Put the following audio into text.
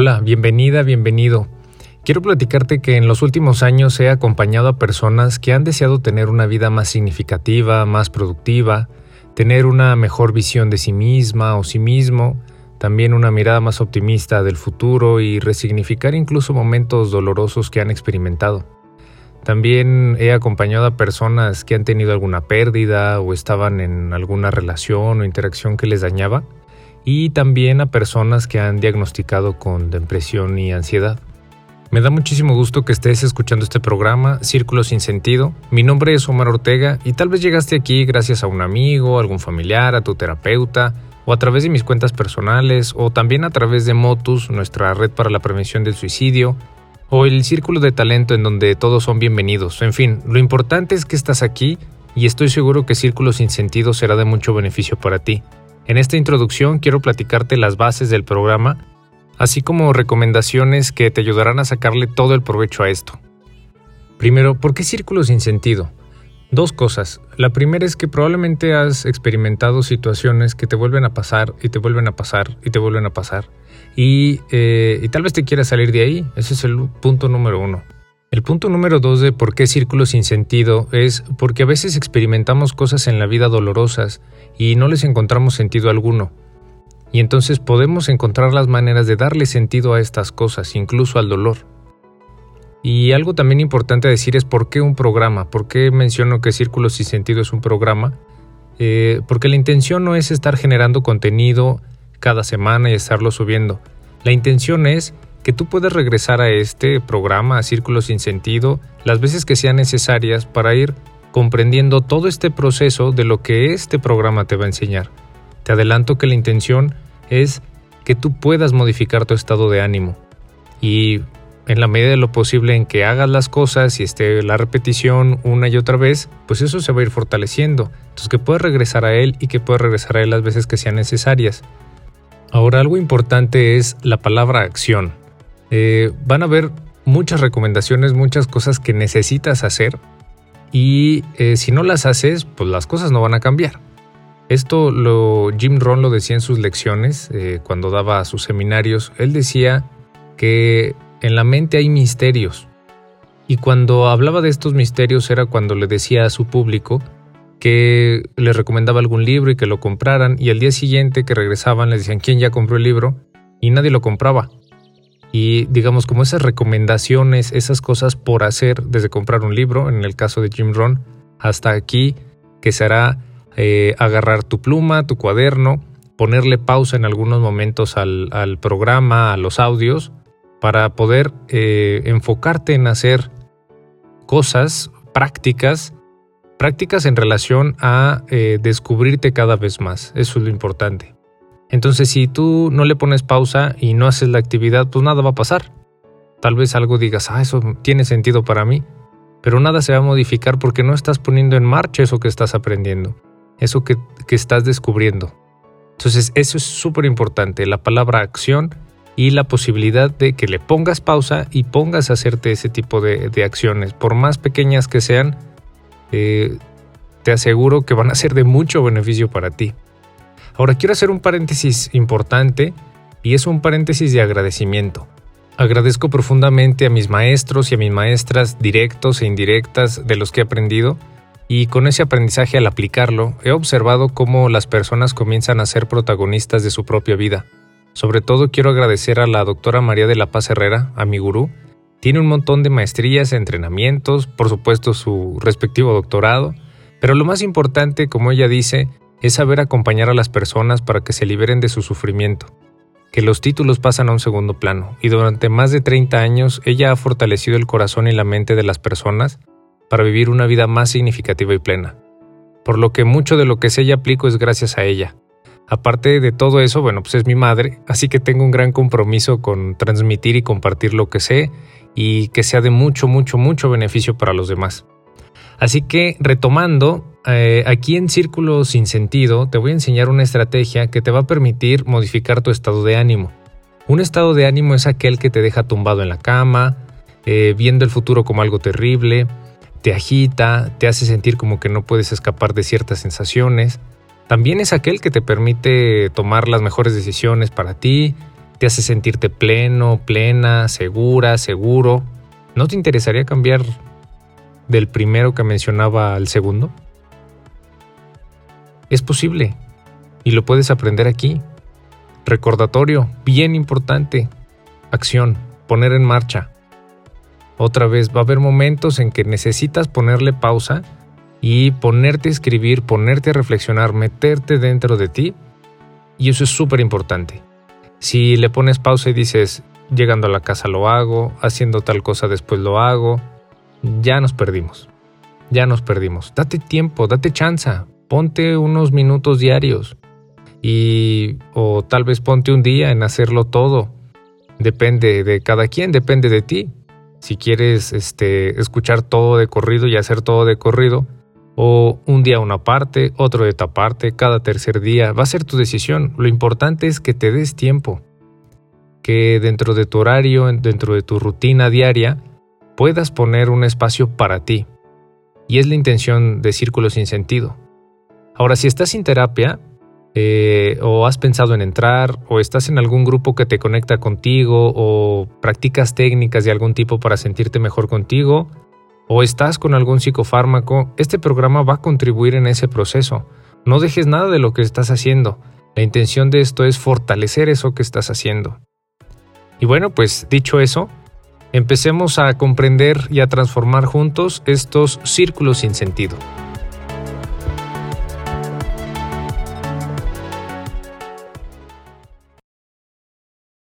Hola, bienvenida, bienvenido. Quiero platicarte que en los últimos años he acompañado a personas que han deseado tener una vida más significativa, más productiva, tener una mejor visión de sí misma o sí mismo, también una mirada más optimista del futuro y resignificar incluso momentos dolorosos que han experimentado. También he acompañado a personas que han tenido alguna pérdida o estaban en alguna relación o interacción que les dañaba y también a personas que han diagnosticado con depresión y ansiedad. Me da muchísimo gusto que estés escuchando este programa, Círculo sin Sentido. Mi nombre es Omar Ortega y tal vez llegaste aquí gracias a un amigo, algún familiar, a tu terapeuta, o a través de mis cuentas personales, o también a través de Motus, nuestra red para la prevención del suicidio, o el círculo de talento en donde todos son bienvenidos. En fin, lo importante es que estás aquí y estoy seguro que Círculo sin Sentido será de mucho beneficio para ti. En esta introducción quiero platicarte las bases del programa, así como recomendaciones que te ayudarán a sacarle todo el provecho a esto. Primero, ¿por qué Círculo sin Sentido? Dos cosas. La primera es que probablemente has experimentado situaciones que te vuelven a pasar y te vuelven a pasar y te vuelven a pasar. Y, eh, y tal vez te quieras salir de ahí. Ese es el punto número uno. El punto número dos de por qué círculo sin sentido es porque a veces experimentamos cosas en la vida dolorosas y no les encontramos sentido alguno. Y entonces podemos encontrar las maneras de darle sentido a estas cosas, incluso al dolor. Y algo también importante decir es por qué un programa, por qué menciono que Círculos sin Sentido es un programa. Eh, porque la intención no es estar generando contenido cada semana y estarlo subiendo. La intención es que tú puedas regresar a este programa, a Círculos sin Sentido, las veces que sean necesarias para ir comprendiendo todo este proceso de lo que este programa te va a enseñar. Te adelanto que la intención es que tú puedas modificar tu estado de ánimo y en la medida de lo posible en que hagas las cosas y esté la repetición una y otra vez, pues eso se va a ir fortaleciendo. Entonces que puedes regresar a él y que puedes regresar a él las veces que sean necesarias. Ahora algo importante es la palabra acción. Eh, van a haber muchas recomendaciones, muchas cosas que necesitas hacer y eh, si no las haces, pues las cosas no van a cambiar. Esto lo Jim Rohn lo decía en sus lecciones eh, cuando daba sus seminarios. Él decía que en la mente hay misterios. Y cuando hablaba de estos misterios era cuando le decía a su público que les recomendaba algún libro y que lo compraran y al día siguiente que regresaban les decían quién ya compró el libro y nadie lo compraba. Y digamos como esas recomendaciones, esas cosas por hacer desde comprar un libro, en el caso de Jim Rohn, hasta aquí que será eh, agarrar tu pluma, tu cuaderno, ponerle pausa en algunos momentos al, programa, a los audios, para poder eh, enfocarte en hacer cosas prácticas, prácticas en relación a eh, descubrirte cada vez más. Eso es lo importante. Entonces, si tú no le pones pausa y no haces la actividad, pues nada va a pasar. Tal vez algo digas, ah, eso tiene sentido para mí, pero nada se va a modificar porque no estás poniendo en marcha eso que estás aprendiendo, eso que, estás descubriendo. Entonces, eso es súper importante, la palabra acción y la posibilidad de que le pongas pausa y pongas a hacerte ese tipo de, acciones, por más pequeñas que sean, eh, te aseguro que van a ser de mucho beneficio para ti. Ahora quiero hacer un paréntesis importante y es un paréntesis de agradecimiento. Agradezco profundamente a mis maestros y a mis maestras directos e indirectas de los que he aprendido y con ese aprendizaje al aplicarlo he observado cómo las personas comienzan a ser protagonistas de su propia vida. Sobre todo quiero agradecer a la doctora María de la Paz Herrera, a mi gurú. Tiene un montón de maestrías, entrenamientos, por supuesto su respectivo doctorado, pero lo más importante, como ella dice, es saber acompañar a las personas para que se liberen de su sufrimiento, que los títulos pasan a un segundo plano, y durante más de 30 años ella ha fortalecido el corazón y la mente de las personas para vivir una vida más significativa y plena. Por lo que mucho de lo que sé y aplico es gracias a ella. Aparte de todo eso, bueno, pues es mi madre, así que tengo un gran compromiso con transmitir y compartir lo que sé y que sea de mucho, mucho, mucho beneficio para los demás. Así que retomando, eh, aquí en Círculo sin Sentido te voy a enseñar una estrategia que te va a permitir modificar tu estado de ánimo. Un estado de ánimo es aquel que te deja tumbado en la cama, eh, viendo el futuro como algo terrible, te agita, te hace sentir como que no puedes escapar de ciertas sensaciones. También es aquel que te permite tomar las mejores decisiones para ti, te hace sentirte pleno, plena, segura, seguro. ¿No te interesaría cambiar del primero que mencionaba al segundo? Es posible y lo puedes aprender aquí. Recordatorio, bien importante. Acción, poner en marcha. Otra vez, va a haber momentos en que necesitas ponerle pausa y ponerte a escribir, ponerte a reflexionar, meterte dentro de ti. Y eso es súper importante. Si le pones pausa y dices, llegando a la casa lo hago, haciendo tal cosa después lo hago, ya nos perdimos. Ya nos perdimos. Date tiempo, date chance. Ponte unos minutos diarios. Y o tal vez ponte un día en hacerlo todo. Depende de cada quien, depende de ti. Si quieres este, escuchar todo de corrido y hacer todo de corrido, o un día una parte, otro de otra parte, cada tercer día, va a ser tu decisión. Lo importante es que te des tiempo, que dentro de tu horario, dentro de tu rutina diaria, puedas poner un espacio para ti. Y es la intención de Círculo sin sentido. Ahora, si estás sin terapia, eh, o has pensado en entrar, o estás en algún grupo que te conecta contigo, o practicas técnicas de algún tipo para sentirte mejor contigo, o estás con algún psicofármaco, este programa va a contribuir en ese proceso. No dejes nada de lo que estás haciendo. La intención de esto es fortalecer eso que estás haciendo. Y bueno, pues dicho eso, empecemos a comprender y a transformar juntos estos círculos sin sentido.